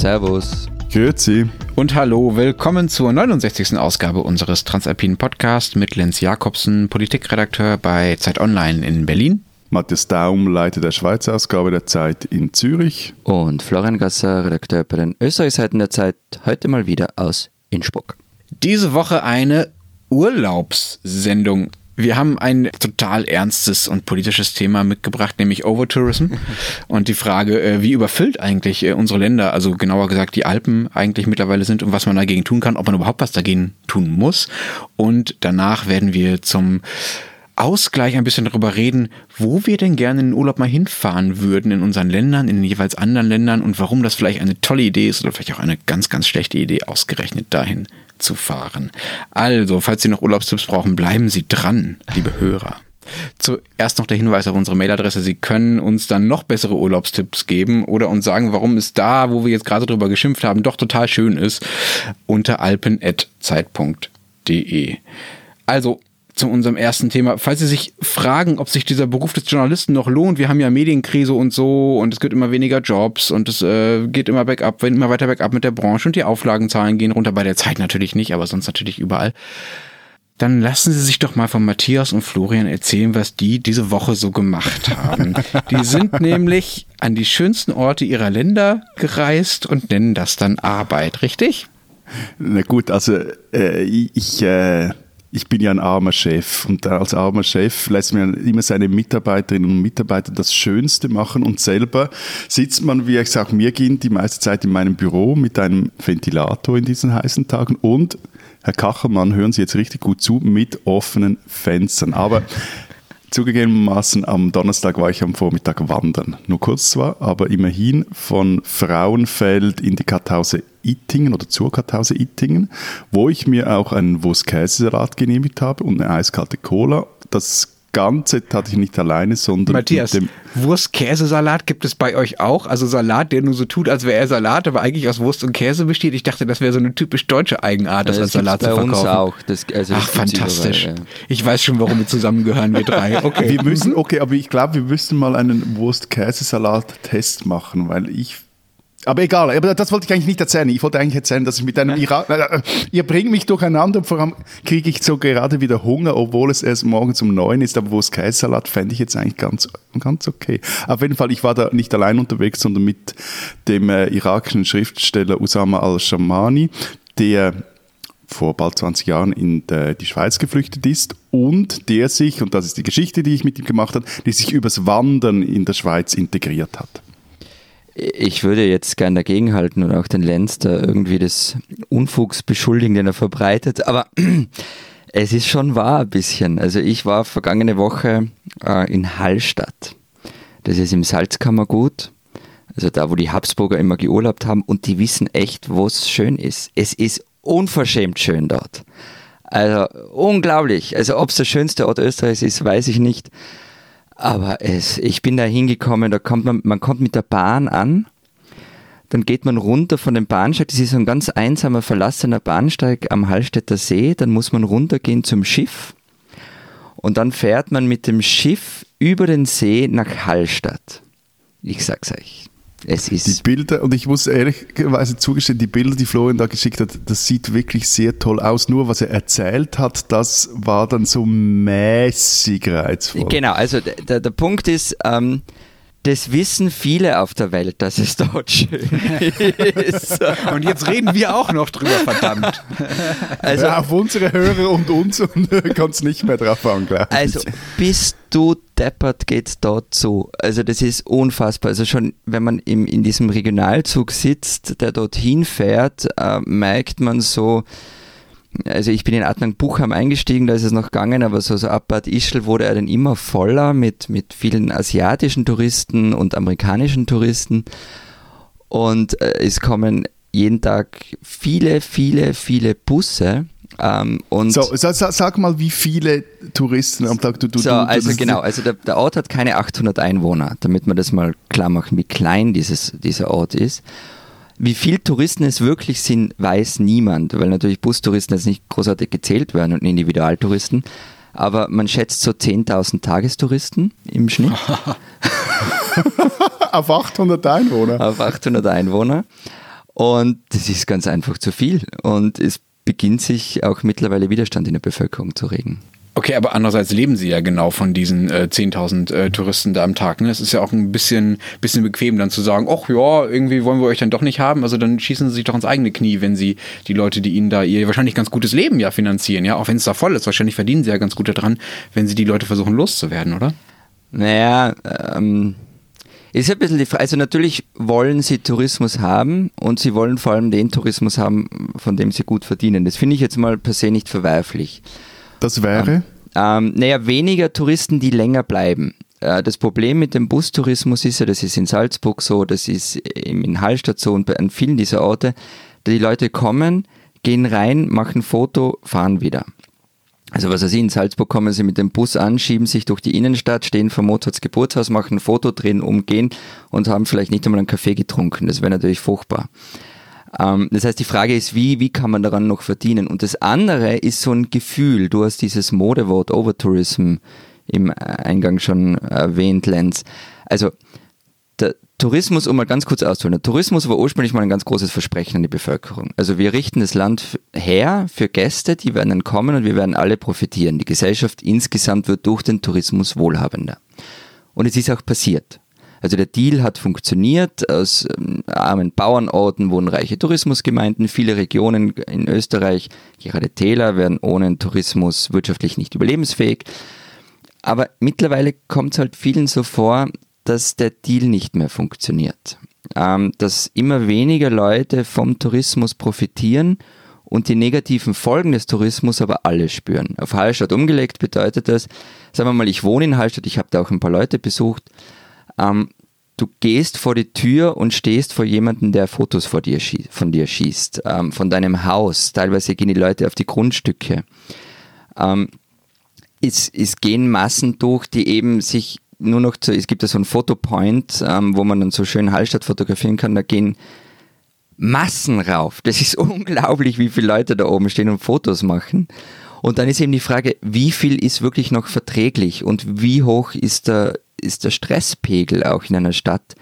Servus. Grüezi. Und hallo, willkommen zur 69. Ausgabe unseres Transalpinen Podcasts mit Lenz Jakobsen, Politikredakteur bei Zeit Online in Berlin. Matthias Daum, Leiter der Schweizer Ausgabe der Zeit in Zürich. Und Florian Gasser, Redakteur bei den Österreichseiten der Zeit, heute mal wieder aus Innsbruck. Diese Woche eine Urlaubssendung. Wir haben ein total ernstes und politisches Thema mitgebracht, nämlich Overtourism und die Frage, äh, wie überfüllt eigentlich äh, unsere Länder, also genauer gesagt die Alpen eigentlich mittlerweile sind und was man dagegen tun kann, ob man überhaupt was dagegen tun muss. Und danach werden wir zum Ausgleich ein bisschen darüber reden, wo wir denn gerne in den Urlaub mal hinfahren würden in unseren Ländern, in den jeweils anderen Ländern und warum das vielleicht eine tolle Idee ist oder vielleicht auch eine ganz, ganz schlechte Idee, ausgerechnet dahin zu fahren. Also, falls Sie noch Urlaubstipps brauchen, bleiben Sie dran, liebe Hörer. Zuerst noch der Hinweis auf unsere Mailadresse. Sie können uns dann noch bessere Urlaubstipps geben oder uns sagen, warum es da, wo wir jetzt gerade drüber geschimpft haben, doch total schön ist, unter alpen.zeit.de. Also, zu unserem ersten Thema. Falls Sie sich fragen, ob sich dieser Beruf des Journalisten noch lohnt, wir haben ja Medienkrise und so und es gibt immer weniger Jobs und es äh, geht immer bergab, immer weiter bergab mit der Branche und die Auflagenzahlen gehen runter. Bei der Zeit natürlich nicht, aber sonst natürlich überall. Dann lassen Sie sich doch mal von Matthias und Florian erzählen, was die diese Woche so gemacht haben. die sind nämlich an die schönsten Orte ihrer Länder gereist und nennen das dann Arbeit, richtig? Na gut, also äh, ich äh, ich bin ja ein armer Chef und als armer Chef lässt man immer seine Mitarbeiterinnen und Mitarbeiter das Schönste machen und selber sitzt man, wie es auch mir ging, die meiste Zeit in meinem Büro mit einem Ventilator in diesen heißen Tagen und Herr Kachelmann, hören Sie jetzt richtig gut zu, mit offenen Fenstern. Aber Zugegebenermaßen am Donnerstag war ich am Vormittag wandern. Nur kurz zwar, aber immerhin von Frauenfeld in die Kartause Ittingen oder zur Kartause Ittingen, wo ich mir auch einen Wurst-Käsesalat genehmigt habe und eine eiskalte Cola. Das Ganze hatte ich nicht alleine, sondern Matthias, mit dem Wurst-Käsesalat gibt es bei euch auch? Also Salat, der nur so tut, als wäre er Salat, aber eigentlich aus Wurst und Käse besteht. Ich dachte, das wäre so eine typisch deutsche Eigenart, das, ja, das als Salat zu verkaufen. Bei uns auch. Das, also Ach, fantastisch. Überall, ja. Ich weiß schon, warum wir zusammengehören, wir drei. Okay. Wir müssen, okay, aber ich glaube, wir müssen mal einen Wurst-Käsesalat-Test machen, weil ich aber egal, aber das wollte ich eigentlich nicht erzählen. Ich wollte eigentlich erzählen, dass ich mit einem Irak. Äh, ihr bringt mich durcheinander und vor allem kriege ich so gerade wieder Hunger, obwohl es erst morgens um neun ist. Aber wo es Käsesalat fände ich jetzt eigentlich ganz, ganz okay. Auf jeden Fall, ich war da nicht allein unterwegs, sondern mit dem äh, irakischen Schriftsteller Usama al-Shamani, der vor bald 20 Jahren in die Schweiz geflüchtet ist und der sich, und das ist die Geschichte, die ich mit ihm gemacht habe, die sich übers Wandern in der Schweiz integriert hat ich würde jetzt gern dagegenhalten und auch den Lenz da irgendwie des Unfugs beschuldigen, den er verbreitet, aber es ist schon wahr ein bisschen. Also ich war vergangene Woche äh, in Hallstatt. Das ist im Salzkammergut, also da, wo die Habsburger immer geurlaubt haben und die wissen echt, wo es schön ist. Es ist unverschämt schön dort. Also unglaublich. Also ob es der schönste Ort Österreichs ist, weiß ich nicht. Aber es, ich bin da hingekommen, da kommt man, man kommt mit der Bahn an, dann geht man runter von dem Bahnsteig, das ist so ein ganz einsamer, verlassener Bahnsteig am Hallstätter See, dann muss man runtergehen zum Schiff und dann fährt man mit dem Schiff über den See nach Hallstatt. Ich sag's euch. Es ist die Bilder, und ich muss ehrlicherweise zugestehen, die Bilder, die Florian da geschickt hat, das sieht wirklich sehr toll aus. Nur was er erzählt hat, das war dann so mäßig reizvoll. Genau, also der, der Punkt ist, ähm, das wissen viele auf der Welt, dass es dort schön ist. Und jetzt reden wir auch noch drüber, verdammt. Also ja, auf unsere Hörer und uns und kann es nicht mehr drauf angreifen. Also bist du deppert geht's dort zu. Also das ist unfassbar. Also schon, wenn man im, in diesem Regionalzug sitzt, der dorthin fährt, äh, merkt man so, also ich bin in Adnan Buchheim eingestiegen, da ist es noch gegangen, aber so, so ab Bad Ischl wurde er dann immer voller mit, mit vielen asiatischen Touristen und amerikanischen Touristen. Und äh, es kommen jeden Tag viele, viele, viele Busse. Ähm, und so, sag, sag, mal, wie viele Touristen am Tag du, du, so, Also genau, also der, der, Ort hat keine 800 Einwohner, damit man das mal klar macht, wie klein dieses, dieser Ort ist. Wie viele Touristen es wirklich sind, weiß niemand, weil natürlich Bustouristen jetzt nicht großartig gezählt werden und Individualtouristen. Aber man schätzt so 10.000 Tagestouristen im Schnitt. Auf 800 Einwohner? Auf 800 Einwohner. Und das ist ganz einfach zu viel. Und es beginnt sich auch mittlerweile Widerstand in der Bevölkerung zu regen. Okay, aber andererseits leben sie ja genau von diesen äh, 10.000 äh, Touristen da am Tag. Ne? Es ist ja auch ein bisschen, bisschen bequem dann zu sagen, ach ja, irgendwie wollen wir euch dann doch nicht haben. Also dann schießen sie sich doch ins eigene Knie, wenn sie die Leute, die ihnen da ihr wahrscheinlich ganz gutes Leben ja finanzieren. Ja, auch wenn es da voll ist. Wahrscheinlich verdienen sie ja ganz gut daran, wenn sie die Leute versuchen loszuwerden, oder? Naja, ähm, ist ein bisschen die Frage. Also natürlich wollen sie Tourismus haben und sie wollen vor allem den Tourismus haben, von dem sie gut verdienen. Das finde ich jetzt mal per se nicht verwerflich. Das wäre? Ähm, naja, weniger Touristen, die länger bleiben. Äh, das Problem mit dem Bustourismus ist ja, das ist in Salzburg so, das ist in Hallstatt so und an vielen dieser Orte, die Leute kommen, gehen rein, machen Foto, fahren wieder. Also was weiß ich, in Salzburg kommen sie mit dem Bus an, schieben sich durch die Innenstadt, stehen vor Mozarts Geburtshaus, machen ein Foto, drehen, umgehen und haben vielleicht nicht einmal einen Kaffee getrunken. Das wäre natürlich furchtbar. Ähm, das heißt, die Frage ist, wie, wie kann man daran noch verdienen? Und das andere ist so ein Gefühl. Du hast dieses Modewort Overtourism im Eingang schon erwähnt, Lenz. Also der Tourismus, um mal ganz kurz auszuholen, der Tourismus war ursprünglich mal ein ganz großes Versprechen an die Bevölkerung. Also wir richten das Land her für Gäste, die werden dann kommen und wir werden alle profitieren. Die Gesellschaft insgesamt wird durch den Tourismus wohlhabender. Und es ist auch passiert. Also der Deal hat funktioniert. Aus ähm, armen Bauernorten wurden reiche Tourismusgemeinden. Viele Regionen in Österreich, gerade Täler, werden ohne Tourismus wirtschaftlich nicht überlebensfähig. Aber mittlerweile kommt es halt vielen so vor, dass der Deal nicht mehr funktioniert. Ähm, dass immer weniger Leute vom Tourismus profitieren und die negativen Folgen des Tourismus aber alle spüren. Auf Hallstatt umgelegt bedeutet das, sagen wir mal, ich wohne in Hallstatt, ich habe da auch ein paar Leute besucht, ähm, du gehst vor die Tür und stehst vor jemandem, der Fotos vor dir von dir schießt, ähm, von deinem Haus. Teilweise gehen die Leute auf die Grundstücke. Ähm, es, es gehen Massen durch, die eben sich nur noch zu, es gibt ja so einen Fotopoint, ähm, wo man dann so schön Hallstatt fotografieren kann, da gehen Massen rauf. Das ist unglaublich, wie viele Leute da oben stehen und Fotos machen. Und dann ist eben die Frage, wie viel ist wirklich noch verträglich und wie hoch ist der, ist der Stresspegel auch in einer Stadt,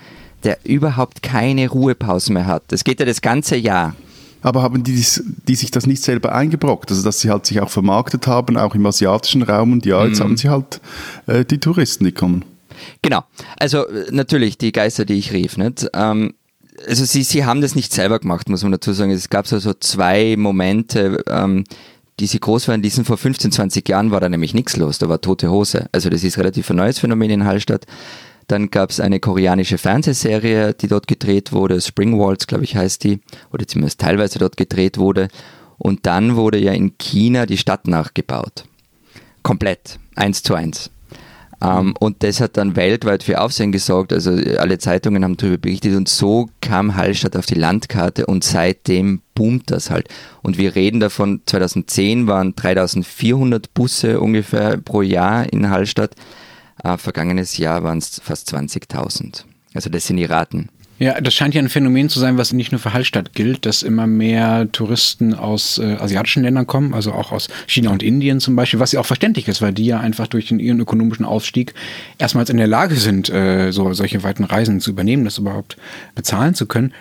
der überhaupt keine Ruhepause mehr hat. Das geht ja das ganze Jahr. Aber haben die, die sich das nicht selber eingebrockt? Also, dass sie halt sich auch vermarktet haben, auch im asiatischen Raum und ja, jetzt mhm. haben sie halt äh, die Touristen, die kommen. Genau. Also, natürlich, die Geister, die ich rief, nicht? Ähm, also, sie, sie haben das nicht selber gemacht, muss man dazu sagen. Es gab so, so zwei Momente, ähm, die sie groß waren, die sind vor 15, 20 Jahren war da nämlich nichts los, da war tote Hose. Also das ist relativ ein neues Phänomen in Hallstatt. Dann gab es eine koreanische Fernsehserie, die dort gedreht wurde, Spring Waltz, glaube ich, heißt die, oder zumindest teilweise dort gedreht wurde. Und dann wurde ja in China die Stadt nachgebaut. Komplett, eins zu eins. Ähm, und das hat dann weltweit für Aufsehen gesorgt. Also alle Zeitungen haben darüber berichtet und so kam Hallstatt auf die Landkarte und seitdem boomt das halt. Und wir reden davon, 2010 waren 3400 Busse ungefähr pro Jahr in Hallstatt. Äh, vergangenes Jahr waren es fast 20.000. Also das sind die Raten. Ja, das scheint ja ein Phänomen zu sein, was nicht nur für Hallstatt gilt, dass immer mehr Touristen aus äh, asiatischen Ländern kommen, also auch aus China und Indien zum Beispiel, was ja auch verständlich ist, weil die ja einfach durch den, ihren ökonomischen Aufstieg erstmals in der Lage sind, äh, so solche weiten Reisen zu übernehmen, das überhaupt bezahlen zu können.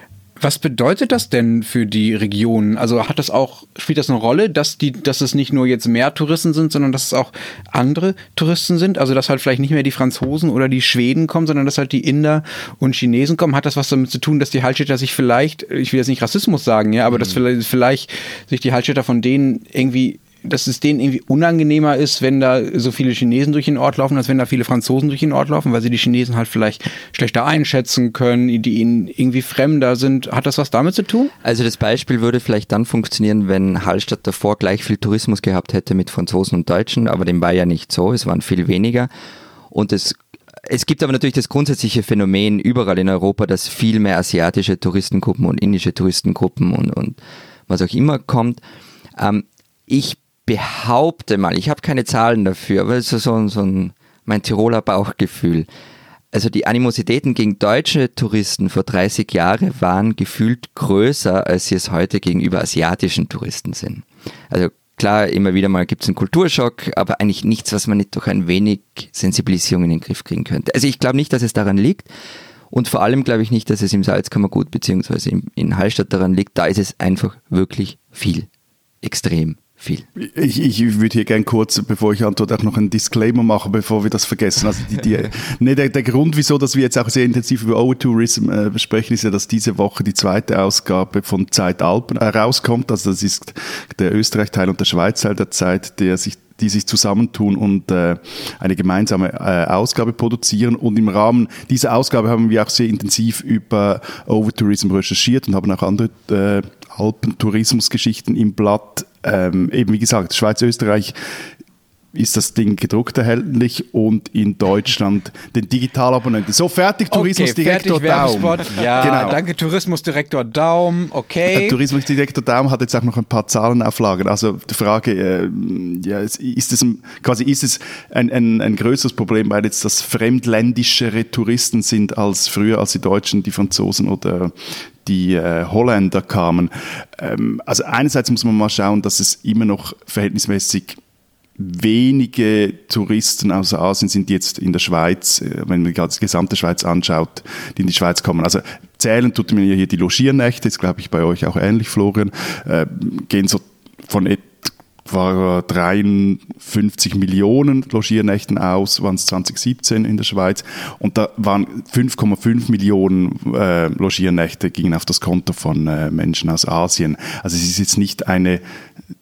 Was bedeutet das denn für die Region? Also hat das auch, spielt das eine Rolle, dass die, dass es nicht nur jetzt mehr Touristen sind, sondern dass es auch andere Touristen sind? Also dass halt vielleicht nicht mehr die Franzosen oder die Schweden kommen, sondern dass halt die Inder und Chinesen kommen? Hat das was damit zu tun, dass die Hallstätter sich vielleicht, ich will jetzt nicht Rassismus sagen, ja, aber mhm. dass vielleicht, vielleicht sich die Hallstätter von denen irgendwie dass es denen irgendwie unangenehmer ist, wenn da so viele Chinesen durch den Ort laufen, als wenn da viele Franzosen durch den Ort laufen, weil sie die Chinesen halt vielleicht schlechter einschätzen können, die ihnen irgendwie fremder sind. Hat das was damit zu tun? Also das Beispiel würde vielleicht dann funktionieren, wenn Hallstatt davor gleich viel Tourismus gehabt hätte mit Franzosen und Deutschen, aber dem war ja nicht so, es waren viel weniger. Und es es gibt aber natürlich das grundsätzliche Phänomen überall in Europa, dass viel mehr asiatische Touristengruppen und indische Touristengruppen und, und was auch immer kommt. Ähm, ich behaupte mal, ich habe keine Zahlen dafür, aber es ist so, so ein, mein Tiroler Bauchgefühl. Also die Animositäten gegen deutsche Touristen vor 30 Jahren waren gefühlt größer, als sie es heute gegenüber asiatischen Touristen sind. Also klar, immer wieder mal gibt es einen Kulturschock, aber eigentlich nichts, was man nicht durch ein wenig Sensibilisierung in den Griff kriegen könnte. Also ich glaube nicht, dass es daran liegt. Und vor allem glaube ich nicht, dass es im Salzkammergut beziehungsweise in Hallstatt daran liegt. Da ist es einfach wirklich viel. Extrem viel. Ich, ich würde hier gerne kurz, bevor ich antworte, auch noch einen Disclaimer machen, bevor wir das vergessen. Also die, die, nee, der, der Grund, wieso dass wir jetzt auch sehr intensiv über Overtourism äh, besprechen, ist ja, dass diese Woche die zweite Ausgabe von Zeit Alpen herauskommt. Also das ist der Österreich-Teil und der Schweiz-Teil der Zeit, der sich die sich zusammentun und äh, eine gemeinsame äh, Ausgabe produzieren. Und im Rahmen dieser Ausgabe haben wir auch sehr intensiv über Overtourism recherchiert und haben auch andere äh, Alpentourismusgeschichten im Blatt. Ähm, eben wie gesagt, Schweiz, Österreich ist das Ding gedruckt erhältlich und in Deutschland den Digitalabonnenten. So, fertig, Tourismusdirektor okay, Daum. Ja, genau. danke, Tourismusdirektor Daum, okay. Der Tourismusdirektor Daum hat jetzt auch noch ein paar Zahlenauflagen. Also die Frage, äh, ja, ist es quasi ist es ein, ein, ein größeres Problem, weil jetzt das fremdländischere Touristen sind als früher, als die Deutschen, die Franzosen oder die äh, Holländer kamen. Ähm, also einerseits muss man mal schauen, dass es immer noch verhältnismäßig wenige Touristen aus Asien sind jetzt in der Schweiz, äh, wenn man die gesamte Schweiz anschaut, die in die Schweiz kommen. Also zählen tut mir hier die Logiernächte, ist glaube ich bei euch auch ähnlich, Florian, äh, gehen so von war 53 Millionen Logiernächten aus, waren es 2017 in der Schweiz. Und da waren 5,5 Millionen äh, Logiernächte gingen auf das Konto von äh, Menschen aus Asien. Also es ist jetzt nicht eine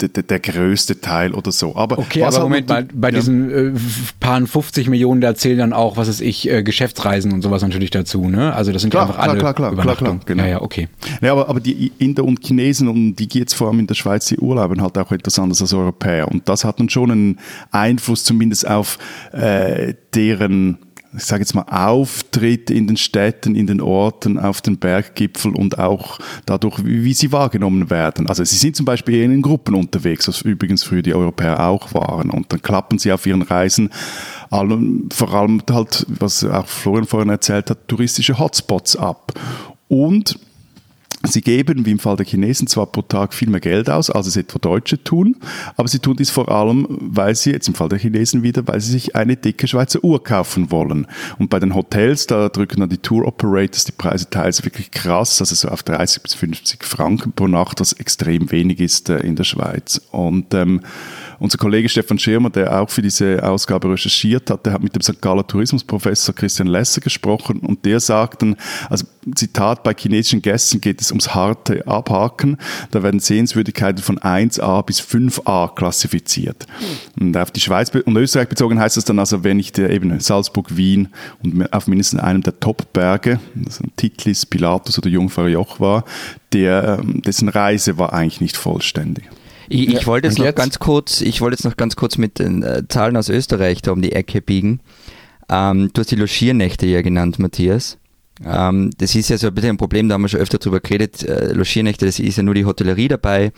der, größte Teil oder so. Aber okay, aber Moment mal, bei ja. diesen äh, paar 50 Millionen, da zählen dann auch, was weiß ich, äh, Geschäftsreisen und sowas natürlich dazu, ne? Also das sind klar, einfach klar, alle klar, klar, klar, klar, genau. Ja, ja, okay. Ja, aber, aber die Inder und Chinesen, und die jetzt vor allem in der Schweiz, die urlauben halt auch etwas anders als Europäer. Und das hat dann schon einen Einfluss zumindest auf äh, deren ich sage jetzt mal, Auftritt in den Städten, in den Orten, auf den Berggipfel und auch dadurch, wie, sie wahrgenommen werden. Also sie sind zum Beispiel in Gruppen unterwegs, was übrigens früher die Europäer auch waren. Und dann klappen sie auf ihren Reisen vor allem halt, was auch Florian vorhin erzählt hat, touristische Hotspots ab. Und Sie geben, wie im Fall der Chinesen, zwar pro Tag viel mehr Geld aus, als es etwa Deutsche tun, aber sie tun dies vor allem, weil sie, jetzt im Fall der Chinesen wieder, weil sie sich eine dicke Schweizer Uhr kaufen wollen. Und bei den Hotels, da drücken dann die Tour Operators die Preise teils wirklich krass, also so auf 30 bis 50 Franken pro Nacht, was extrem wenig ist äh, in der Schweiz. Und ähm, unser Kollege Stefan Schirmer, der auch für diese Ausgabe recherchiert hat, der hat mit dem St. Galler Tourismusprofessor Christian Lesser gesprochen und der sagten, also Zitat, bei chinesischen Gästen geht es ums harte Abhaken. Da werden Sehenswürdigkeiten von 1a bis 5a klassifiziert. Und auf die Schweiz und Österreich bezogen heißt das dann also, wenn ich der eben Salzburg, Wien und auf mindestens einem der Top-Berge, also Titlis, Pilatus oder Jungfrau Joch war, der, ähm, dessen Reise war eigentlich nicht vollständig. Ich, ich wollte jetzt noch jetzt? ganz kurz, ich wollte jetzt noch ganz kurz mit den äh, Zahlen aus Österreich da um die Ecke biegen. Ähm, du hast die Logiernächte ja genannt, Matthias. Ähm, das ist ja so ein bisschen ein Problem, da haben wir schon öfter drüber geredet. Äh, Logiernächte, das ist ja nur die Hotellerie dabei.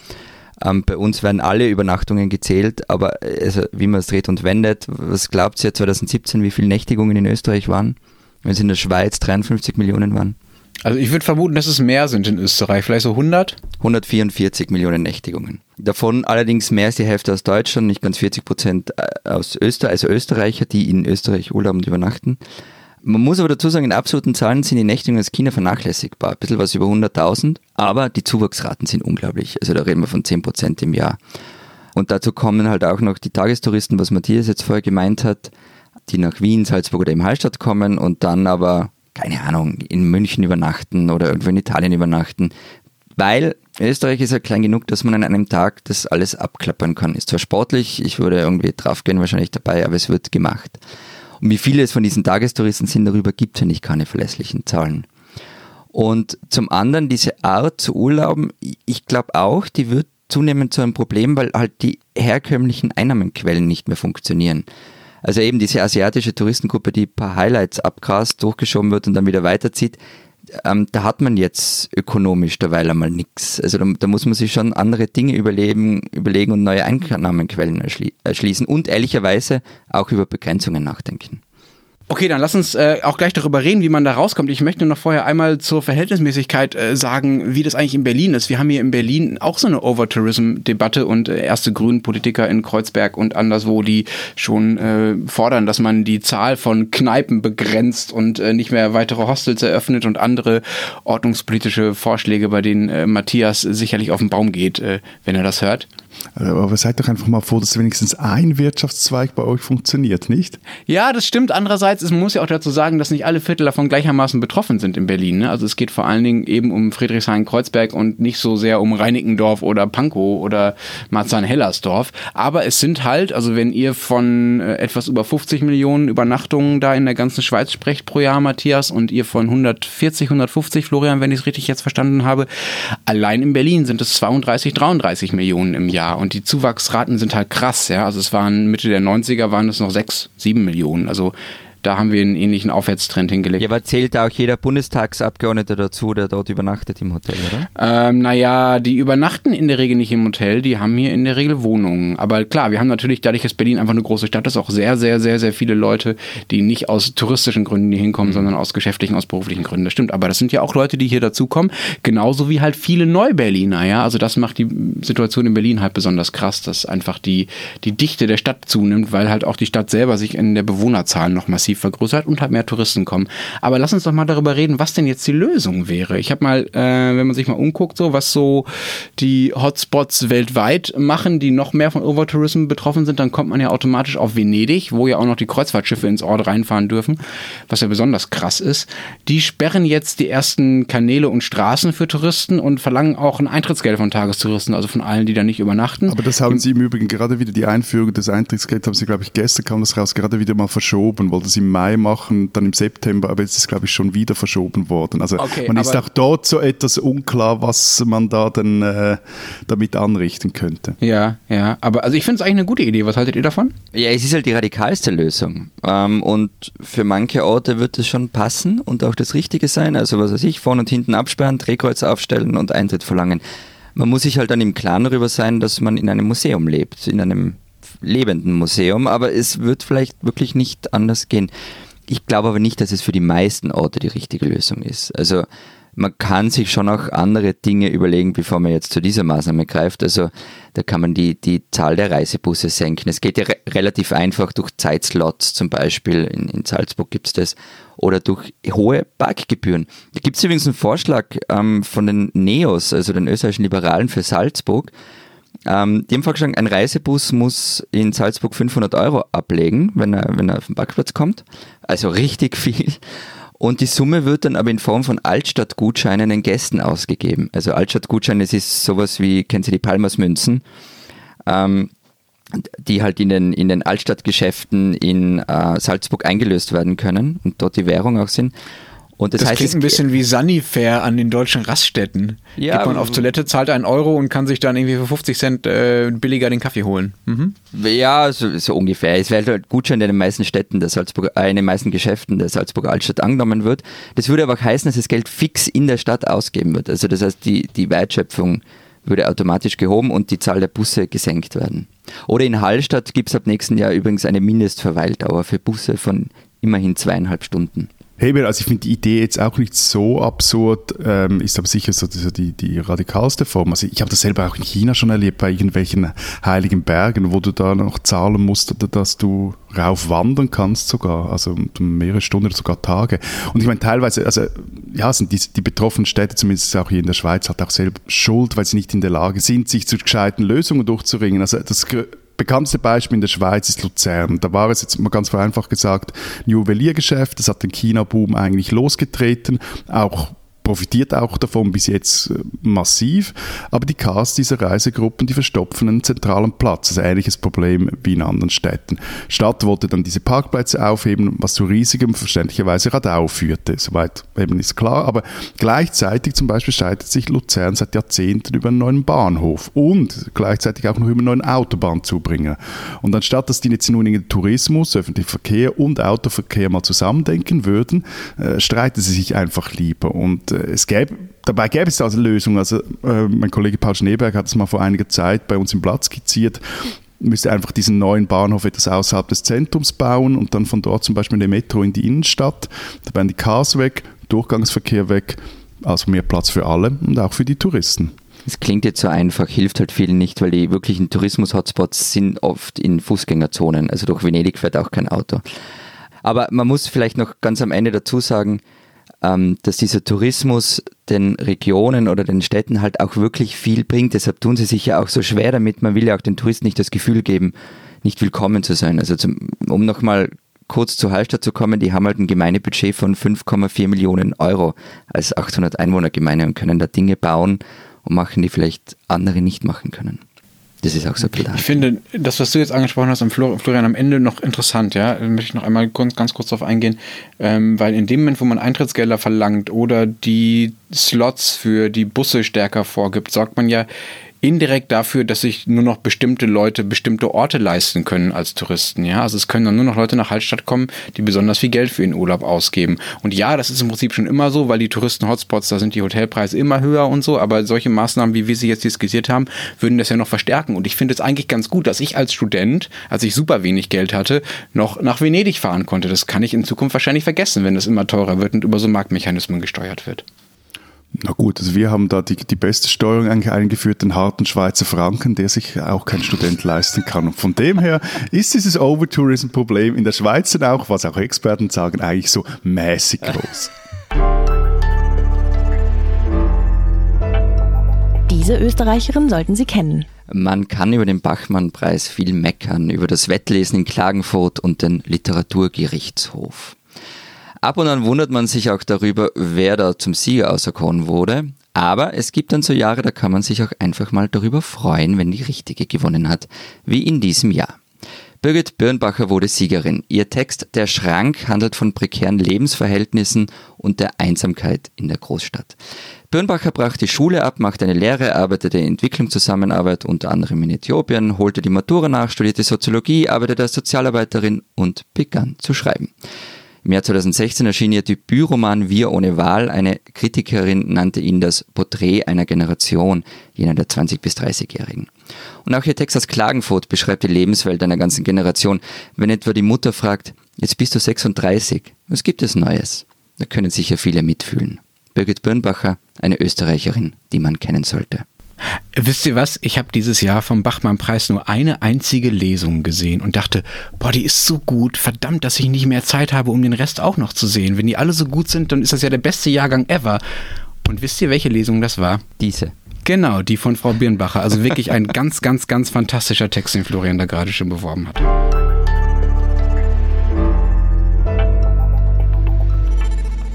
Ähm, bei uns werden alle Übernachtungen gezählt, aber äh, also, wie man es dreht und wendet, was glaubt ihr 2017, wie viele Nächtigungen in Österreich waren? Wenn es in der Schweiz 53 Millionen waren? Also ich würde vermuten, dass es mehr sind in Österreich, vielleicht so 100? 144 Millionen Nächtigungen. Davon allerdings mehr als die Hälfte aus Deutschland, nicht ganz 40 Prozent äh, aus Österreich, also Österreicher, die in Österreich Urlaub und übernachten. Man muss aber dazu sagen, in absoluten Zahlen sind die Nächtigungen als China vernachlässigbar. Ein bisschen was über 100.000, aber die Zuwachsraten sind unglaublich. Also da reden wir von 10 Prozent im Jahr. Und dazu kommen halt auch noch die Tagestouristen, was Matthias jetzt vorher gemeint hat, die nach Wien, Salzburg oder im Hallstatt kommen und dann aber keine Ahnung, in München übernachten oder irgendwo in Italien übernachten. Weil Österreich ist ja klein genug, dass man an einem Tag das alles abklappern kann. Ist zwar sportlich, ich würde irgendwie drauf gehen, wahrscheinlich dabei, aber es wird gemacht. Und wie viele es von diesen Tagestouristen sind, darüber gibt es ja nicht keine verlässlichen Zahlen. Und zum anderen diese Art zu urlauben, ich glaube auch, die wird zunehmend zu einem Problem, weil halt die herkömmlichen Einnahmenquellen nicht mehr funktionieren. Also eben diese asiatische Touristengruppe, die ein paar Highlights abgrast, durchgeschoben wird und dann wieder weiterzieht, ähm, da hat man jetzt ökonomisch derweil einmal nichts. Also da, da, muss man sich schon andere Dinge überleben, überlegen und neue Einnahmenquellen erschli erschließen und ehrlicherweise auch über Begrenzungen nachdenken. Okay, dann lass uns äh, auch gleich darüber reden, wie man da rauskommt. Ich möchte noch vorher einmal zur Verhältnismäßigkeit äh, sagen, wie das eigentlich in Berlin ist. Wir haben hier in Berlin auch so eine Overtourism-Debatte und äh, erste Grünen-Politiker in Kreuzberg und anderswo, die schon äh, fordern, dass man die Zahl von Kneipen begrenzt und äh, nicht mehr weitere Hostels eröffnet und andere ordnungspolitische Vorschläge, bei denen äh, Matthias sicherlich auf den Baum geht, äh, wenn er das hört. Aber seid doch einfach mal froh, dass wenigstens ein Wirtschaftszweig bei euch funktioniert, nicht? Ja, das stimmt. Andererseits, es muss ja auch dazu sagen, dass nicht alle Viertel davon gleichermaßen betroffen sind in Berlin. Ne? Also es geht vor allen Dingen eben um Friedrichshain-Kreuzberg und nicht so sehr um Reinickendorf oder Pankow oder Marzahn-Hellersdorf. Aber es sind halt, also wenn ihr von äh, etwas über 50 Millionen Übernachtungen da in der ganzen Schweiz sprecht pro Jahr, Matthias, und ihr von 140, 150, Florian, wenn ich es richtig jetzt verstanden habe, allein in Berlin sind es 32, 33 Millionen im Jahr. Und die Zuwachsraten sind halt krass, ja. Also es waren Mitte der 90er waren es noch 6, 7 Millionen. Also da haben wir einen ähnlichen Aufwärtstrend hingelegt. Ja, aber zählt da auch jeder Bundestagsabgeordnete dazu, der dort übernachtet im Hotel, oder? Ähm, naja, die übernachten in der Regel nicht im Hotel, die haben hier in der Regel Wohnungen. Aber klar, wir haben natürlich, dadurch, dass Berlin einfach eine große Stadt ist, auch sehr, sehr, sehr, sehr viele Leute, die nicht aus touristischen Gründen hier hinkommen, mhm. sondern aus geschäftlichen, aus beruflichen Gründen. Das stimmt. Aber das sind ja auch Leute, die hier dazukommen, genauso wie halt viele Neuberliner, ja. Also das macht die Situation in Berlin halt besonders krass, dass einfach die, die Dichte der Stadt zunimmt, weil halt auch die Stadt selber sich in der Bewohnerzahl noch massiv massiv vergrößert und halt mehr Touristen kommen. Aber lass uns doch mal darüber reden, was denn jetzt die Lösung wäre. Ich habe mal, äh, wenn man sich mal umguckt, so was so die Hotspots weltweit machen, die noch mehr von Overtourism betroffen sind, dann kommt man ja automatisch auf Venedig, wo ja auch noch die Kreuzfahrtschiffe ins Ort reinfahren dürfen, was ja besonders krass ist. Die sperren jetzt die ersten Kanäle und Straßen für Touristen und verlangen auch ein Eintrittsgeld von Tagestouristen, also von allen, die da nicht übernachten. Aber das haben Sie im Übrigen gerade wieder, die Einführung des Eintrittsgelds haben Sie, glaube ich, gestern kam das raus, gerade wieder mal verschoben, weil das im Mai machen, dann im September, aber jetzt ist glaube ich schon wieder verschoben worden. Also okay, man ist auch dort so etwas unklar, was man da dann äh, damit anrichten könnte. Ja, ja, aber also ich finde es eigentlich eine gute Idee. Was haltet ihr davon? Ja, es ist halt die radikalste Lösung ähm, und für manche Orte wird es schon passen und auch das Richtige sein. Also was weiß ich, vorne und hinten absperren, Drehkreuz aufstellen und Eintritt verlangen. Man muss sich halt dann im Klaren darüber sein, dass man in einem Museum lebt, in einem lebenden Museum, aber es wird vielleicht wirklich nicht anders gehen. Ich glaube aber nicht, dass es für die meisten Orte die richtige Lösung ist. Also man kann sich schon auch andere Dinge überlegen, bevor man jetzt zu dieser Maßnahme greift. Also da kann man die, die Zahl der Reisebusse senken. Es geht ja re relativ einfach durch Zeitslots zum Beispiel. In, in Salzburg gibt es das. Oder durch hohe Parkgebühren. Da gibt es übrigens einen Vorschlag ähm, von den NEOS, also den österreichischen Liberalen für Salzburg. Ähm, die haben vorgeschlagen, ein Reisebus muss in Salzburg 500 Euro ablegen, wenn er, wenn er auf den Parkplatz kommt. Also richtig viel. Und die Summe wird dann aber in Form von Altstadtgutscheinen den Gästen ausgegeben. Also Altstadtgutscheine, das ist sowas wie, kennen Sie die Palmersmünzen? Ähm, die halt in den, in den Altstadtgeschäften in äh, Salzburg eingelöst werden können und dort die Währung auch sind. Und das, das heißt, klingt ein bisschen wie Sunnyfair an den deutschen Raststätten. Ja, Geht man auf Toilette, zahlt einen Euro und kann sich dann irgendwie für 50 Cent äh, billiger den Kaffee holen. Mhm. Ja, so, so, ungefähr. Es wäre halt Gutschein, der in den meisten Städten der Salzburg, äh, in den meisten Geschäften der Salzburger Altstadt angenommen wird. Das würde aber auch heißen, dass das Geld fix in der Stadt ausgeben wird. Also das heißt, die, die Wertschöpfung würde automatisch gehoben und die Zahl der Busse gesenkt werden. Oder in Hallstatt gibt es ab nächsten Jahr übrigens eine Mindestverweildauer für Busse von immerhin zweieinhalb Stunden. Heber, also ich finde die Idee jetzt auch nicht so absurd, ähm, ist aber sicher so die, die radikalste Form. Also ich habe das selber auch in China schon erlebt, bei irgendwelchen heiligen Bergen, wo du da noch zahlen musst, dass du rauf wandern kannst sogar, also mehrere Stunden oder sogar Tage. Und ich meine teilweise, also ja, sind die, die betroffenen Städte, zumindest auch hier in der Schweiz, halt auch selber schuld, weil sie nicht in der Lage sind, sich zu gescheiten Lösungen durchzuringen. Also das bekannteste Beispiel in der Schweiz ist Luzern. Da war es jetzt mal ganz vereinfacht gesagt ein Juweliergeschäft. Das hat den China-Boom eigentlich losgetreten. Auch profitiert auch davon bis jetzt äh, massiv, aber die Cars dieser Reisegruppen, die verstopfen einen zentralen Platz. Also ähnliches Problem wie in anderen Städten. Stadt wollte dann diese Parkplätze aufheben, was zu riesigem, verständlicherweise Radau führte. Soweit eben ist klar, aber gleichzeitig zum Beispiel streitet sich Luzern seit Jahrzehnten über einen neuen Bahnhof und gleichzeitig auch noch über einen neuen Autobahnzubringer. Und anstatt, dass die jetzt nun in den Tourismus, öffentlichen Verkehr und Autoverkehr mal zusammendenken würden, äh, streiten sie sich einfach lieber und äh, es gäbe, dabei gäbe es also Lösungen. Also, äh, mein Kollege Paul Schneeberg hat es mal vor einiger Zeit bei uns im Blatt skizziert. müsste einfach diesen neuen Bahnhof etwas außerhalb des Zentrums bauen und dann von dort zum Beispiel eine Metro in die Innenstadt. Da wären die Cars weg, Durchgangsverkehr weg, also mehr Platz für alle und auch für die Touristen. Es klingt jetzt so einfach, hilft halt vielen nicht, weil die wirklichen Tourismus-Hotspots sind oft in Fußgängerzonen. Also durch Venedig fährt auch kein Auto. Aber man muss vielleicht noch ganz am Ende dazu sagen, ähm, dass dieser Tourismus den Regionen oder den Städten halt auch wirklich viel bringt. Deshalb tun sie sich ja auch so schwer damit. Man will ja auch den Touristen nicht das Gefühl geben, nicht willkommen zu sein. Also zum, um nochmal kurz zu Hallstatt zu kommen, die haben halt ein Gemeindebudget von 5,4 Millionen Euro als 800 Einwohnergemeinde und können da Dinge bauen und machen, die vielleicht andere nicht machen können. Das ist auch so klar. Ich finde, das, was du jetzt angesprochen hast, Florian, am Ende noch interessant, ja, da möchte ich noch einmal ganz, ganz kurz darauf eingehen, ähm, weil in dem Moment, wo man Eintrittsgelder verlangt oder die Slots für die Busse stärker vorgibt, sorgt man ja indirekt dafür, dass sich nur noch bestimmte Leute bestimmte Orte leisten können als Touristen. Ja, also es können dann nur noch Leute nach Hallstatt kommen, die besonders viel Geld für ihren Urlaub ausgeben. Und ja, das ist im Prinzip schon immer so, weil die Touristen-Hotspots, da sind die Hotelpreise immer höher und so. Aber solche Maßnahmen, wie wir sie jetzt diskutiert haben, würden das ja noch verstärken. Und ich finde es eigentlich ganz gut, dass ich als Student, als ich super wenig Geld hatte, noch nach Venedig fahren konnte. Das kann ich in Zukunft wahrscheinlich vergessen, wenn es immer teurer wird und über so Marktmechanismen gesteuert wird. Na gut, also wir haben da die, die beste Steuerung eingeführt, den harten Schweizer Franken, der sich auch kein Student leisten kann. Und von dem her ist dieses Overtourism-Problem in der Schweiz dann auch, was auch Experten sagen, eigentlich so mäßig groß. Diese Österreicherin sollten Sie kennen. Man kann über den Bachmann-Preis viel meckern, über das Wettlesen in Klagenfurt und den Literaturgerichtshof. Ab und an wundert man sich auch darüber, wer da zum Sieger auserkoren wurde. Aber es gibt dann so Jahre, da kann man sich auch einfach mal darüber freuen, wenn die Richtige gewonnen hat, wie in diesem Jahr. Birgit Birnbacher wurde Siegerin. Ihr Text Der Schrank handelt von prekären Lebensverhältnissen und der Einsamkeit in der Großstadt. Birnbacher brach die Schule ab, machte eine Lehre, arbeitete in Entwicklungszusammenarbeit unter anderem in Äthiopien, holte die Matura nach, studierte Soziologie, arbeitete als Sozialarbeiterin und begann zu schreiben. Im Jahr 2016 erschien ihr Debütroman Wir ohne Wahl. Eine Kritikerin nannte ihn das Porträt einer Generation, jener der 20- bis 30-Jährigen. Und auch ihr Text aus Klagenfurt beschreibt die Lebenswelt einer ganzen Generation. Wenn etwa die Mutter fragt, jetzt bist du 36, was gibt es Neues? Da können sicher viele mitfühlen. Birgit Birnbacher, eine Österreicherin, die man kennen sollte. Wisst ihr was? Ich habe dieses Jahr vom Bachmann-Preis nur eine einzige Lesung gesehen und dachte, boah, die ist so gut. Verdammt, dass ich nicht mehr Zeit habe, um den Rest auch noch zu sehen. Wenn die alle so gut sind, dann ist das ja der beste Jahrgang ever. Und wisst ihr, welche Lesung das war? Diese. Genau, die von Frau Birnbacher. Also wirklich ein ganz, ganz, ganz fantastischer Text, den Florian da gerade schon beworben hat.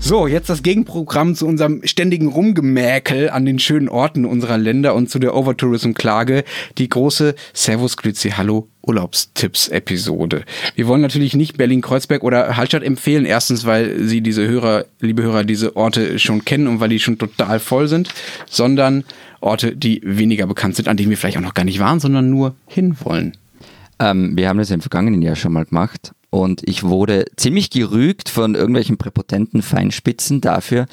So, jetzt das Gegenprogramm zu unserem ständigen Rumgemäkel an den schönen Orten unserer Länder und zu der Overtourism-Klage, die große Servus Grüezi Hallo Urlaubstipps-Episode. Wir wollen natürlich nicht Berlin-Kreuzberg oder Hallstatt empfehlen. Erstens, weil Sie diese Hörer, liebe Hörer, diese Orte schon kennen und weil die schon total voll sind, sondern Orte, die weniger bekannt sind, an denen wir vielleicht auch noch gar nicht waren, sondern nur hinwollen. Ähm, wir haben das im vergangenen Jahr schon mal gemacht und ich wurde ziemlich gerügt von irgendwelchen präpotenten Feinspitzen dafür,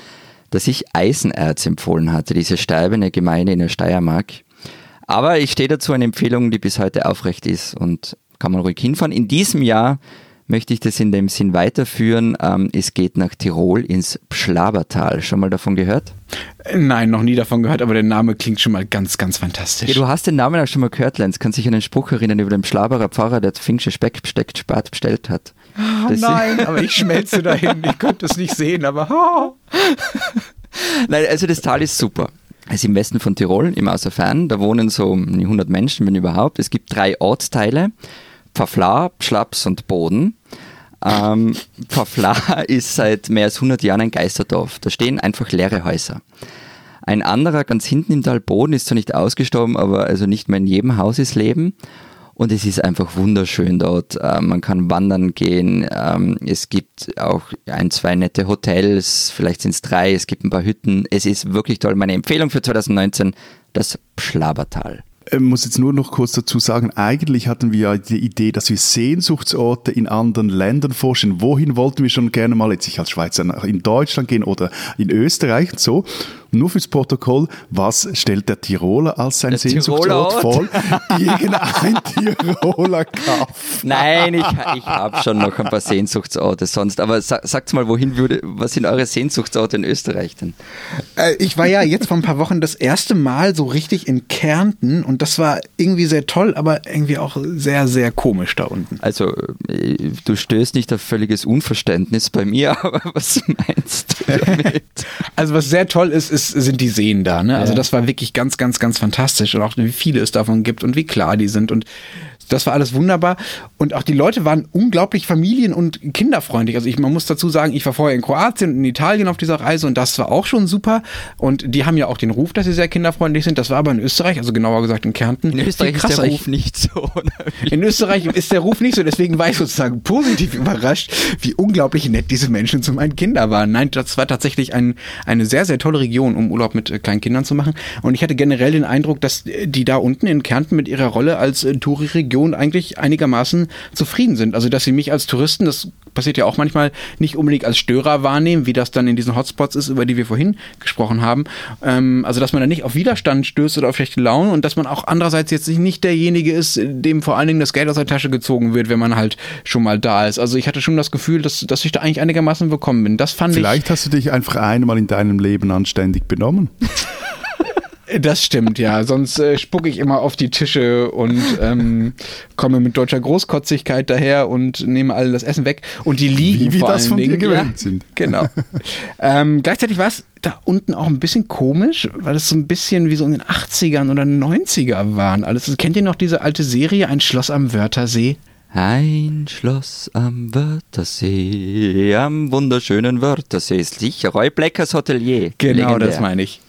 dass ich Eisenerz empfohlen hatte, diese sterbende Gemeinde in der Steiermark. Aber ich stehe dazu eine Empfehlung, die bis heute aufrecht ist und kann man ruhig hinfahren. In diesem Jahr möchte ich das in dem Sinn weiterführen. Ähm, es geht nach Tirol ins Pschlabertal. Schon mal davon gehört? Nein, noch nie davon gehört, aber der Name klingt schon mal ganz, ganz fantastisch. Ja, du hast den Namen auch schon mal gehört, Lenz. Kannst dich an den Spruch erinnern über den Schlaberer Pfarrer, der Fingsche Speck besteckt, Spat bestellt hat. Oh, nein, aber ich schmelze dahin. Ich könnte es nicht sehen, aber. Oh. Nein, also das Tal ist super. Es ist im Westen von Tirol, im Außerfern. Da wohnen so 100 Menschen, wenn überhaupt. Es gibt drei Ortsteile. Pfafla, Schlaps und Boden. Ähm, Pfafla ist seit mehr als 100 Jahren ein Geisterdorf. Da stehen einfach leere Häuser. Ein anderer ganz hinten im Tal Boden ist zwar nicht ausgestorben, aber also nicht mehr in jedem Haus ist Leben. Und es ist einfach wunderschön dort. Ähm, man kann wandern gehen. Ähm, es gibt auch ein, zwei nette Hotels. Vielleicht sind es drei. Es gibt ein paar Hütten. Es ist wirklich toll. Meine Empfehlung für 2019, das Schlabertal. Ähm, muss jetzt nur noch kurz dazu sagen, eigentlich hatten wir ja die Idee, dass wir Sehnsuchtsorte in anderen Ländern forschen. Wohin wollten wir schon gerne mal jetzt ich als Schweizer in Deutschland gehen oder in Österreich und so. Nur fürs Protokoll, was stellt der Tiroler als sein Sehnsuchtsort vor? Irgendein Tiroler Kaff. Nein, ich, ich habe schon noch ein paar Sehnsuchtsorte sonst. Aber sa sagt mal, wohin würde, was sind eure Sehnsuchtsorte in Österreich denn? Äh, ich war ja jetzt vor ein paar Wochen das erste Mal so richtig in Kärnten und das war irgendwie sehr toll, aber irgendwie auch sehr, sehr komisch da unten. Also, äh, du stößt nicht auf völliges Unverständnis bei mir, aber was meinst du damit? Also was sehr toll ist, ist sind die Seen da. Ne? Also das war wirklich ganz, ganz, ganz fantastisch und auch wie viele es davon gibt und wie klar die sind und das war alles wunderbar. Und auch die Leute waren unglaublich familien- und kinderfreundlich. Also ich, man muss dazu sagen, ich war vorher in Kroatien und in Italien auf dieser Reise und das war auch schon super. Und die haben ja auch den Ruf, dass sie sehr kinderfreundlich sind. Das war aber in Österreich, also genauer gesagt in Kärnten. In Österreich ist der. Ruf nicht so. In Österreich ist der Ruf nicht so, deswegen war ich sozusagen positiv überrascht, wie unglaublich nett diese Menschen zu meinen Kindern waren. Nein, das war tatsächlich ein, eine sehr, sehr tolle Region, um Urlaub mit äh, kleinen Kindern zu machen. Und ich hatte generell den Eindruck, dass äh, die da unten in Kärnten mit ihrer Rolle als äh, Touri-Region eigentlich einigermaßen zufrieden sind. Also, dass sie mich als Touristen, das passiert ja auch manchmal, nicht unbedingt als Störer wahrnehmen, wie das dann in diesen Hotspots ist, über die wir vorhin gesprochen haben. Ähm, also, dass man da nicht auf Widerstand stößt oder auf schlechte Laune und dass man auch andererseits jetzt nicht derjenige ist, dem vor allen Dingen das Geld aus der Tasche gezogen wird, wenn man halt schon mal da ist. Also ich hatte schon das Gefühl, dass, dass ich da eigentlich einigermaßen willkommen bin. Das fand Vielleicht hast du dich einfach einmal in deinem Leben anständig benommen. Das stimmt, ja. Sonst äh, spucke ich immer auf die Tische und ähm, komme mit deutscher Großkotzigkeit daher und nehme all das Essen weg. Und die liegen Wie wir vor das allen von dir Dingen. gewöhnt ja, sind. Genau. ähm, gleichzeitig war es da unten auch ein bisschen komisch, weil es so ein bisschen wie so in den 80ern oder 90er waren. Alles. Kennt ihr noch diese alte Serie, Ein Schloss am Wörthersee? Ein Schloss am Wörthersee, am wunderschönen Wörthersee ist sicher Roy Bleckers Hotelier. Genau, Legendär. das meine ich.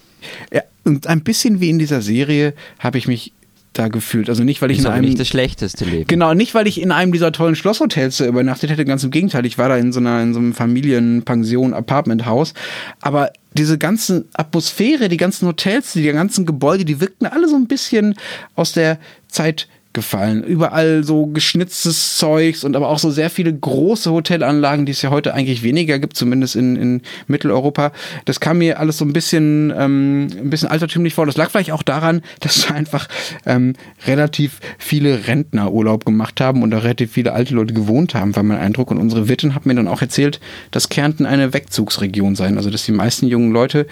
Ja, und ein bisschen wie in dieser Serie habe ich mich da gefühlt. Also nicht, weil ich Ist in einem. nicht das schlechteste Leben. Genau, nicht, weil ich in einem dieser tollen Schlosshotels übernachtet hätte, ganz im Gegenteil. Ich war da in so, einer, in so einem Familienpension, Apartmenthaus. Aber diese ganze Atmosphäre, die ganzen Hotels, die ganzen Gebäude, die wirkten alle so ein bisschen aus der Zeit gefallen. Überall so geschnitztes Zeugs und aber auch so sehr viele große Hotelanlagen, die es ja heute eigentlich weniger gibt, zumindest in, in Mitteleuropa. Das kam mir alles so ein bisschen, ähm, ein bisschen altertümlich vor. Das lag vielleicht auch daran, dass da einfach ähm, relativ viele Rentner Urlaub gemacht haben und da relativ viele alte Leute gewohnt haben, war mein Eindruck. Und unsere Wirtin hat mir dann auch erzählt, dass Kärnten eine Wegzugsregion sei. Also dass die meisten jungen Leute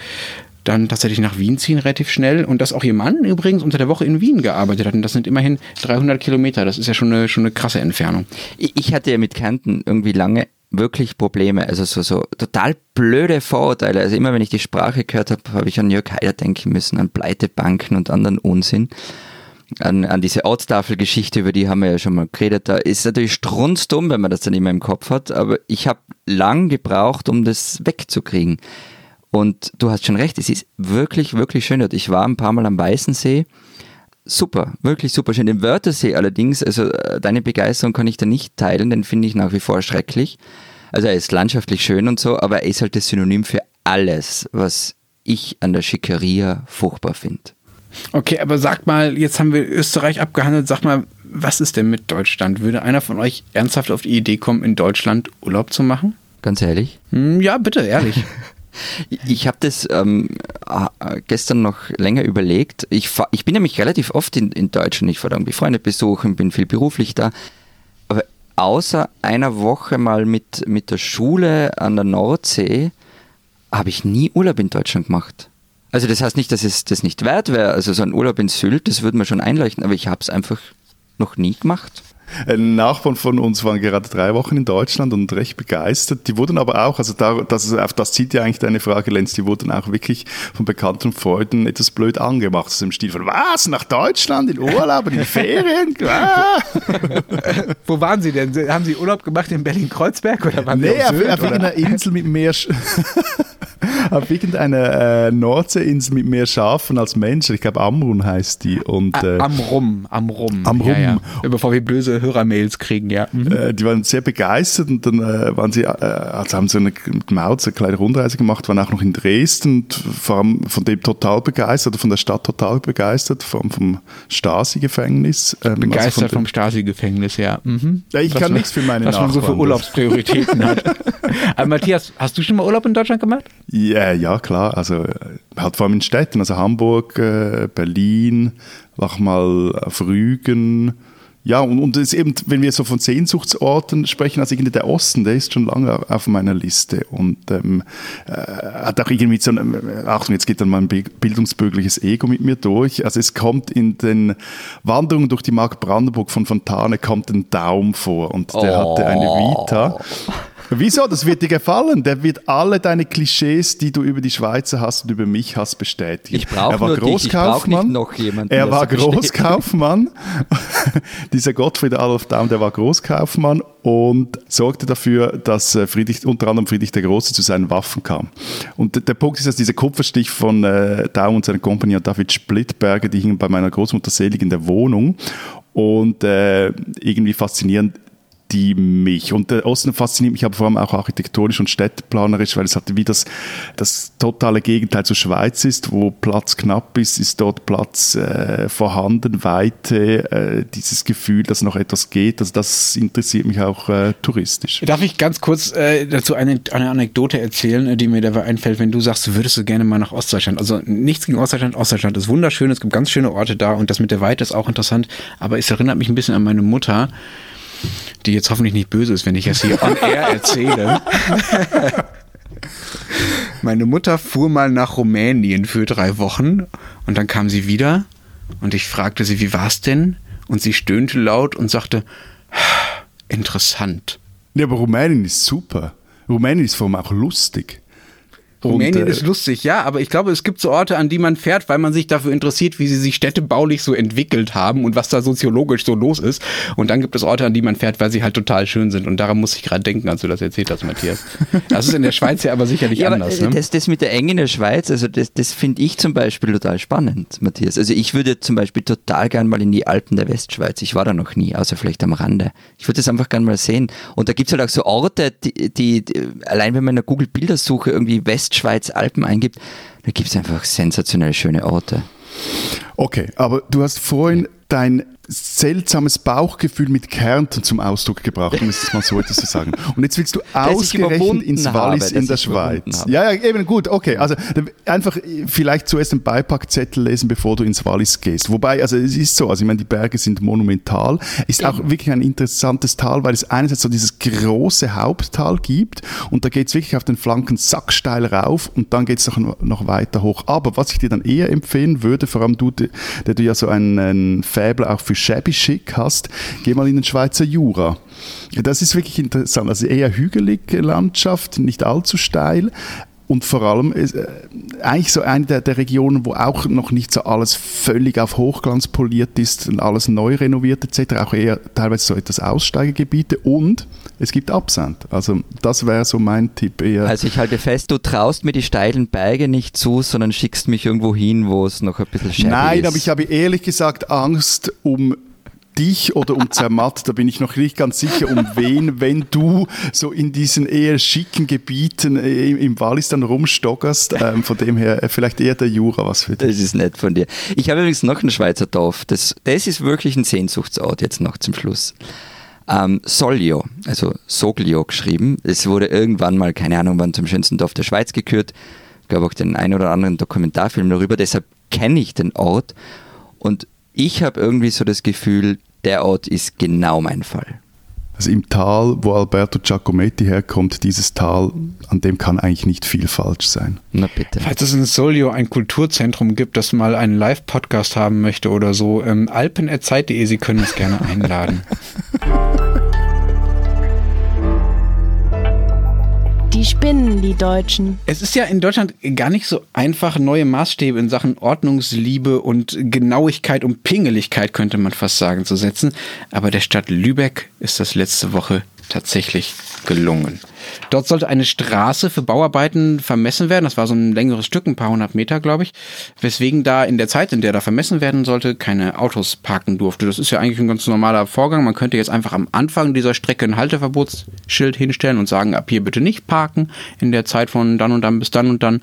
dann tatsächlich nach Wien ziehen, relativ schnell. Und dass auch ihr Mann übrigens unter der Woche in Wien gearbeitet hat. Und das sind immerhin 300 Kilometer. Das ist ja schon eine, schon eine krasse Entfernung. Ich hatte ja mit Kärnten irgendwie lange wirklich Probleme, also so, so total blöde Vorurteile. Also immer wenn ich die Sprache gehört habe, habe ich an Jörg Haider denken müssen, an Pleitebanken und anderen Unsinn. An, an diese Ortstafelgeschichte, über die haben wir ja schon mal geredet. Da ist natürlich strunzdumm, wenn man das dann immer im Kopf hat, aber ich habe lang gebraucht, um das wegzukriegen. Und du hast schon recht, es ist wirklich, wirklich schön dort. Ich war ein paar Mal am Weißensee. Super, wirklich super schön. Den Wörthersee allerdings, also äh, deine Begeisterung kann ich da nicht teilen, den finde ich nach wie vor schrecklich. Also er ist landschaftlich schön und so, aber er ist halt das Synonym für alles, was ich an der Schickeria furchtbar finde. Okay, aber sag mal, jetzt haben wir Österreich abgehandelt. Sag mal, was ist denn mit Deutschland? Würde einer von euch ernsthaft auf die Idee kommen, in Deutschland Urlaub zu machen? Ganz ehrlich. Hm, ja, bitte, ehrlich. Ich habe das ähm, äh, gestern noch länger überlegt. Ich, fahr, ich bin nämlich relativ oft in, in Deutschland. Ich fahre irgendwie Freunde besuchen, bin viel beruflich da. Aber außer einer Woche mal mit, mit der Schule an der Nordsee habe ich nie Urlaub in Deutschland gemacht. Also das heißt nicht, dass es das nicht wert wäre. Also so ein Urlaub in Sylt, das würde mir schon einleuchten, aber ich habe es einfach noch nie gemacht. Ein Nachbarn von uns waren gerade drei Wochen in Deutschland und recht begeistert. Die wurden aber auch, also da, das, auf das zieht ja eigentlich deine Frage, Lenz, die wurden auch wirklich von bekannten Freunden etwas blöd angemacht. Also im Stil von, was, nach Deutschland, in Urlaub, in die Ferien? Ah. Wo waren Sie denn? Haben Sie Urlaub gemacht in Berlin-Kreuzberg oder waren Nee, auf Sylt, auf irgendeiner Insel mit mehr... Auf irgendeiner äh, Nordseeinsel mit mehr Schafen als Menschen. Ich glaube, Amrun heißt die. Und, äh, Ah, am Rum, am Rum. Am Ja, ja. Bevor wir böse Hörermails kriegen, ja. Mhm. Äh, die waren sehr begeistert und dann äh, waren sie, äh, also haben sie eine, mit dem Auto eine kleine Rundreise gemacht, waren auch noch in Dresden und vor allem von dem total begeistert, von der Stadt total begeistert, vom, vom Stasi-Gefängnis. ähm, also Begeistert von vom Stasi-Gefängnis, ja. Mhm. Ja, ich Was kann man- nichts für meine Was man so für Nachbarn. Urlaubsprioritäten hat. Aber Matthias, hast du schon mal Urlaub in Deutschland gemacht? Ja, Ja, klar. Also äh, halt vor allem in Städten, also Hamburg, äh, Berlin, war mal auf Rügen. Ja, und, und es eben, wenn wir so von Sehnsuchtsorten sprechen, also irgendwie der Osten, der ist schon lange auf meiner Liste und ähm, äh, hat auch irgendwie so, ein, äh, Achtung, jetzt geht dann mein bildungsbürgerliches Ego mit mir durch. Also es kommt in den Wanderungen durch die Mark Brandenburg von Fontane kommt ein Daum vor und der oh. hatte eine Vita. Wieso? Das wird dir gefallen. Der wird alle deine Klischees, die du über die Schweizer hast und über mich hast, bestätigen. Ich brauche nur Großkaufmann. Dich. noch jemanden. Er war Großkaufmann. Dieser Gottfried Adolf Daum, der war Großkaufmann und sorgte dafür, dass äh, Friedrich, unter anderem Friedrich der Große zu seinen Waffen kam. Und der Punkt ist, dass dieser Kupferstich von äh, Daum und seiner Kompanie und David Splittberger, die hingen bei meiner Großmutter selig in der Wohnung und äh, irgendwie faszinierend die mich. Und der Osten fasziniert mich aber vor allem auch architektonisch und städteplanerisch, weil es halt wie das, das totale Gegenteil zur Schweiz ist, wo Platz knapp ist, ist dort Platz äh, vorhanden, Weite, äh, dieses Gefühl, dass noch etwas geht. Also das interessiert mich auch äh, touristisch. Darf ich ganz kurz äh, dazu eine, eine Anekdote erzählen, äh, die mir dabei einfällt, wenn du sagst, du würdest du gerne mal nach Ostdeutschland. Also nichts gegen Ostdeutschland. Ostdeutschland ist wunderschön, es gibt ganz schöne Orte da und das mit der Weite ist auch interessant, aber es erinnert mich ein bisschen an meine Mutter die jetzt hoffentlich nicht böse ist, wenn ich das hier on air erzähle. Meine Mutter fuhr mal nach Rumänien für drei Wochen und dann kam sie wieder und ich fragte sie, wie war's denn? Und sie stöhnte laut und sagte, interessant. Ja, aber Rumänien ist super. Rumänien ist vor allem auch lustig. Rumänien und, äh, ist lustig, ja, aber ich glaube, es gibt so Orte, an die man fährt, weil man sich dafür interessiert, wie sie sich städtebaulich so entwickelt haben und was da soziologisch so los ist. Und dann gibt es Orte, an die man fährt, weil sie halt total schön sind. Und daran muss ich gerade denken, als du das erzählt hast, Matthias. Das ist in der Schweiz ja aber sicherlich ja, anders. Aber, ne? das, das mit der Enge in der Schweiz, also das, das finde ich zum Beispiel total spannend, Matthias. Also ich würde zum Beispiel total gern mal in die Alpen der Westschweiz. Ich war da noch nie, außer vielleicht am Rande. Ich würde das einfach gern mal sehen. Und da gibt es halt auch so Orte, die, die, die allein wenn man in der Google-Bildersuche irgendwie Westschweiz, Alpen eingibt, da gibt es einfach sensationell schöne Orte. Okay, aber du hast vorhin dein seltsames Bauchgefühl mit Kärnten zum Ausdruck gebracht, um es mal so etwas zu sagen. Und jetzt willst du ausgerechnet ins Wallis habe, in der Schweiz. Ja, ja, eben gut, okay. Also einfach vielleicht zuerst einen Beipackzettel lesen, bevor du ins Wallis gehst. Wobei, also es ist so, also ich meine, die Berge sind monumental. Ist auch wirklich ein interessantes Tal, weil es einerseits so dieses große Haupttal gibt und da geht es wirklich auf den Flanken sacksteil rauf und dann geht es noch, noch weiter hoch. Aber was ich dir dann eher empfehlen würde, vor allem du, der du ja so ein, ein Faible auch für shabby chic hast, geh mal in den Schweizer Jura. Das ist wirklich interessant. Also eher hügelige Landschaft, nicht allzu steil, und vor allem ist, äh, eigentlich so eine der, der, Regionen, wo auch noch nicht so alles völlig auf Hochglanz poliert ist und alles neu renoviert etc., auch eher teilweise so etwas Aussteigegebiete und es gibt Absand. Also das wäre so mein Tipp eher. Also ich halte fest, du traust mir die steilen Berge nicht zu, sondern schickst mich irgendwo hin, wo es noch ein bisschen Nein, ist. aber ich habe ehrlich gesagt Angst um dich oder um Zermatt, da bin ich noch nicht ganz sicher, um wen, wenn du so in diesen eher schicken Gebieten äh, im Wallis dann rumstockerst. Ähm, von dem her äh, vielleicht eher der Jura was für dich. Das ist nett von dir. Ich habe übrigens noch einen Schweizer Dorf. Das, das ist wirklich ein Sehnsuchtsort jetzt noch zum Schluss. Ähm, Soglio, also Soglio geschrieben. Es wurde irgendwann mal, keine Ahnung wann, zum schönsten Dorf der Schweiz gekürt. Ich glaube auch den einen oder anderen Dokumentarfilm darüber. Deshalb kenne ich den Ort. Und ich habe irgendwie so das Gefühl, der Ort ist genau mein Fall. Also im Tal, wo Alberto Giacometti herkommt, dieses Tal, an dem kann eigentlich nicht viel falsch sein. Na bitte. Falls es in Solio ein Kulturzentrum gibt, das mal einen Live-Podcast haben möchte oder so, ähm, alpen.zeit.de, Sie können uns gerne einladen. Die spinnen, die Deutschen. Es ist ja in Deutschland gar nicht so einfach, neue Maßstäbe in Sachen Ordnungsliebe und Genauigkeit und Pingeligkeit, könnte man fast sagen, zu setzen. Aber der Stadt Lübeck ist das letzte Woche tatsächlich gelungen. Dort sollte eine Straße für Bauarbeiten vermessen werden. Das war so ein längeres Stück, ein paar hundert Meter, glaube ich. Weswegen da in der Zeit, in der da vermessen werden sollte, keine Autos parken durfte. Das ist ja eigentlich ein ganz normaler Vorgang. Man könnte jetzt einfach am Anfang dieser Strecke ein Halteverbotsschild hinstellen und sagen, ab hier bitte nicht parken in der Zeit von dann und dann bis dann und dann.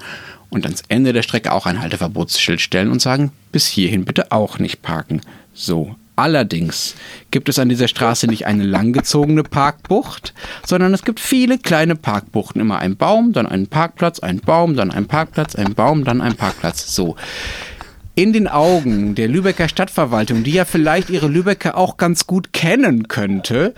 Und ans Ende der Strecke auch ein Halteverbotsschild stellen und sagen, bis hierhin bitte auch nicht parken. So Allerdings gibt es an dieser Straße nicht eine langgezogene Parkbucht, sondern es gibt viele kleine Parkbuchten. Immer ein Baum, dann ein Parkplatz, ein Baum, dann ein Parkplatz, ein Baum, dann ein Parkplatz. So. In den Augen der Lübecker Stadtverwaltung, die ja vielleicht ihre Lübecker auch ganz gut kennen könnte,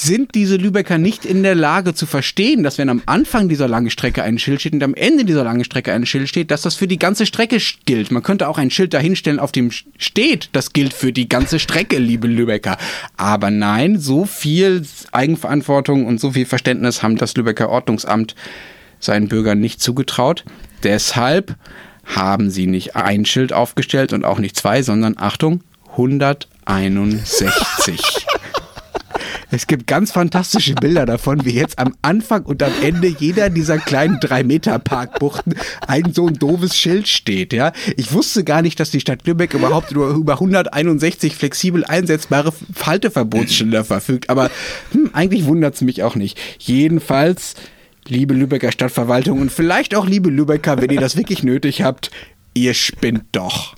sind diese Lübecker nicht in der Lage zu verstehen, dass wenn am Anfang dieser langen Strecke ein Schild steht und am Ende dieser langen Strecke ein Schild steht, dass das für die ganze Strecke gilt. Man könnte auch ein Schild dahinstellen, auf dem steht, das gilt für die ganze Strecke, liebe Lübecker. Aber nein, so viel Eigenverantwortung und so viel Verständnis haben das Lübecker Ordnungsamt seinen Bürgern nicht zugetraut. Deshalb haben sie nicht ein Schild aufgestellt und auch nicht zwei, sondern Achtung, 161. Es gibt ganz fantastische Bilder davon, wie jetzt am Anfang und am Ende jeder dieser kleinen 3-Meter-Parkbuchten ein so ein doofes Schild steht. Ja? Ich wusste gar nicht, dass die Stadt Lübeck überhaupt über, über 161 flexibel einsetzbare Halteverbotsschilder verfügt. Aber hm, eigentlich wundert es mich auch nicht. Jedenfalls, liebe Lübecker Stadtverwaltung und vielleicht auch liebe Lübecker, wenn ihr das wirklich nötig habt, ihr spinnt doch.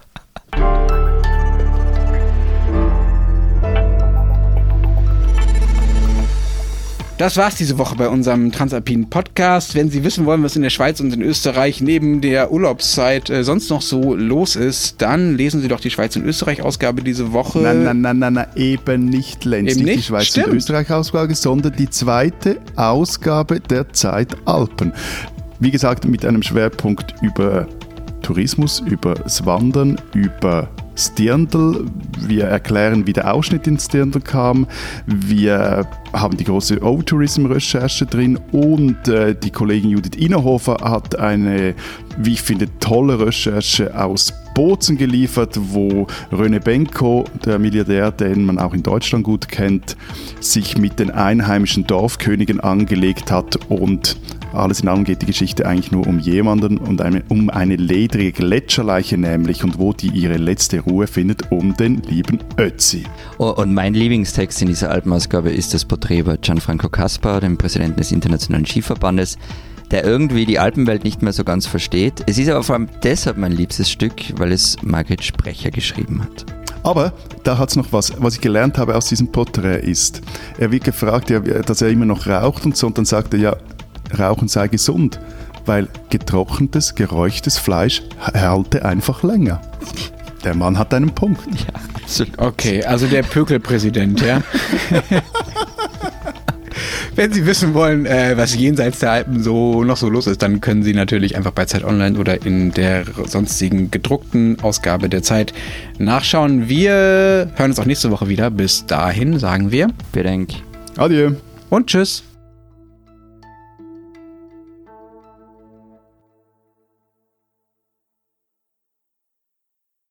Das war's diese Woche bei unserem Transalpinen Podcast. Wenn Sie wissen wollen, was in der Schweiz und in Österreich neben der Urlaubszeit äh, sonst noch so los ist, dann lesen Sie doch die Schweiz und Österreich Ausgabe diese Woche. Nein, nein, nein, nein, nein eben nicht Lenz, Eben nicht die? Schweiz Stimmt. und Österreich Ausgabe, sondern die zweite Ausgabe der Zeit Alpen. Wie gesagt, mit einem Schwerpunkt über Tourismus, über das Wandern, über Stirndl. Wir erklären, wie der Ausschnitt ins Stirndl kam. Wir haben die große O-Tourism-Recherche drin und äh, die Kollegin Judith Innerhofer hat eine, wie ich finde, tolle Recherche aus Bozen geliefert, wo René Benko, der Milliardär, den man auch in Deutschland gut kennt, sich mit den einheimischen Dorfkönigen angelegt hat und alles in allem geht die Geschichte eigentlich nur um jemanden und eine, um eine ledrige Gletscherleiche nämlich und wo die ihre letzte Ruhe findet, um den lieben Ötzi. Oh, und mein Lieblingstext in dieser Alpenausgabe ist das Porträt über Gianfranco Caspar, dem Präsidenten des Internationalen Skiverbandes, der irgendwie die Alpenwelt nicht mehr so ganz versteht. Es ist aber vor allem deshalb mein liebstes Stück, weil es Margret Sprecher geschrieben hat. Aber da hat es noch was, was ich gelernt habe aus diesem Porträt ist, er wird gefragt, dass er immer noch raucht und so, und dann sagt er, ja, Rauchen sei gesund, weil getrocknetes, geräuchtes Fleisch halte einfach länger. Der Mann hat einen Punkt. Absolut. Okay, also der Pökelpräsident, ja. Wenn Sie wissen wollen, äh, was jenseits der Alpen so noch so los ist, dann können Sie natürlich einfach bei Zeit Online oder in der sonstigen gedruckten Ausgabe der Zeit nachschauen. Wir hören uns auch nächste Woche wieder. Bis dahin sagen wir Bedenk. Adieu. und tschüss.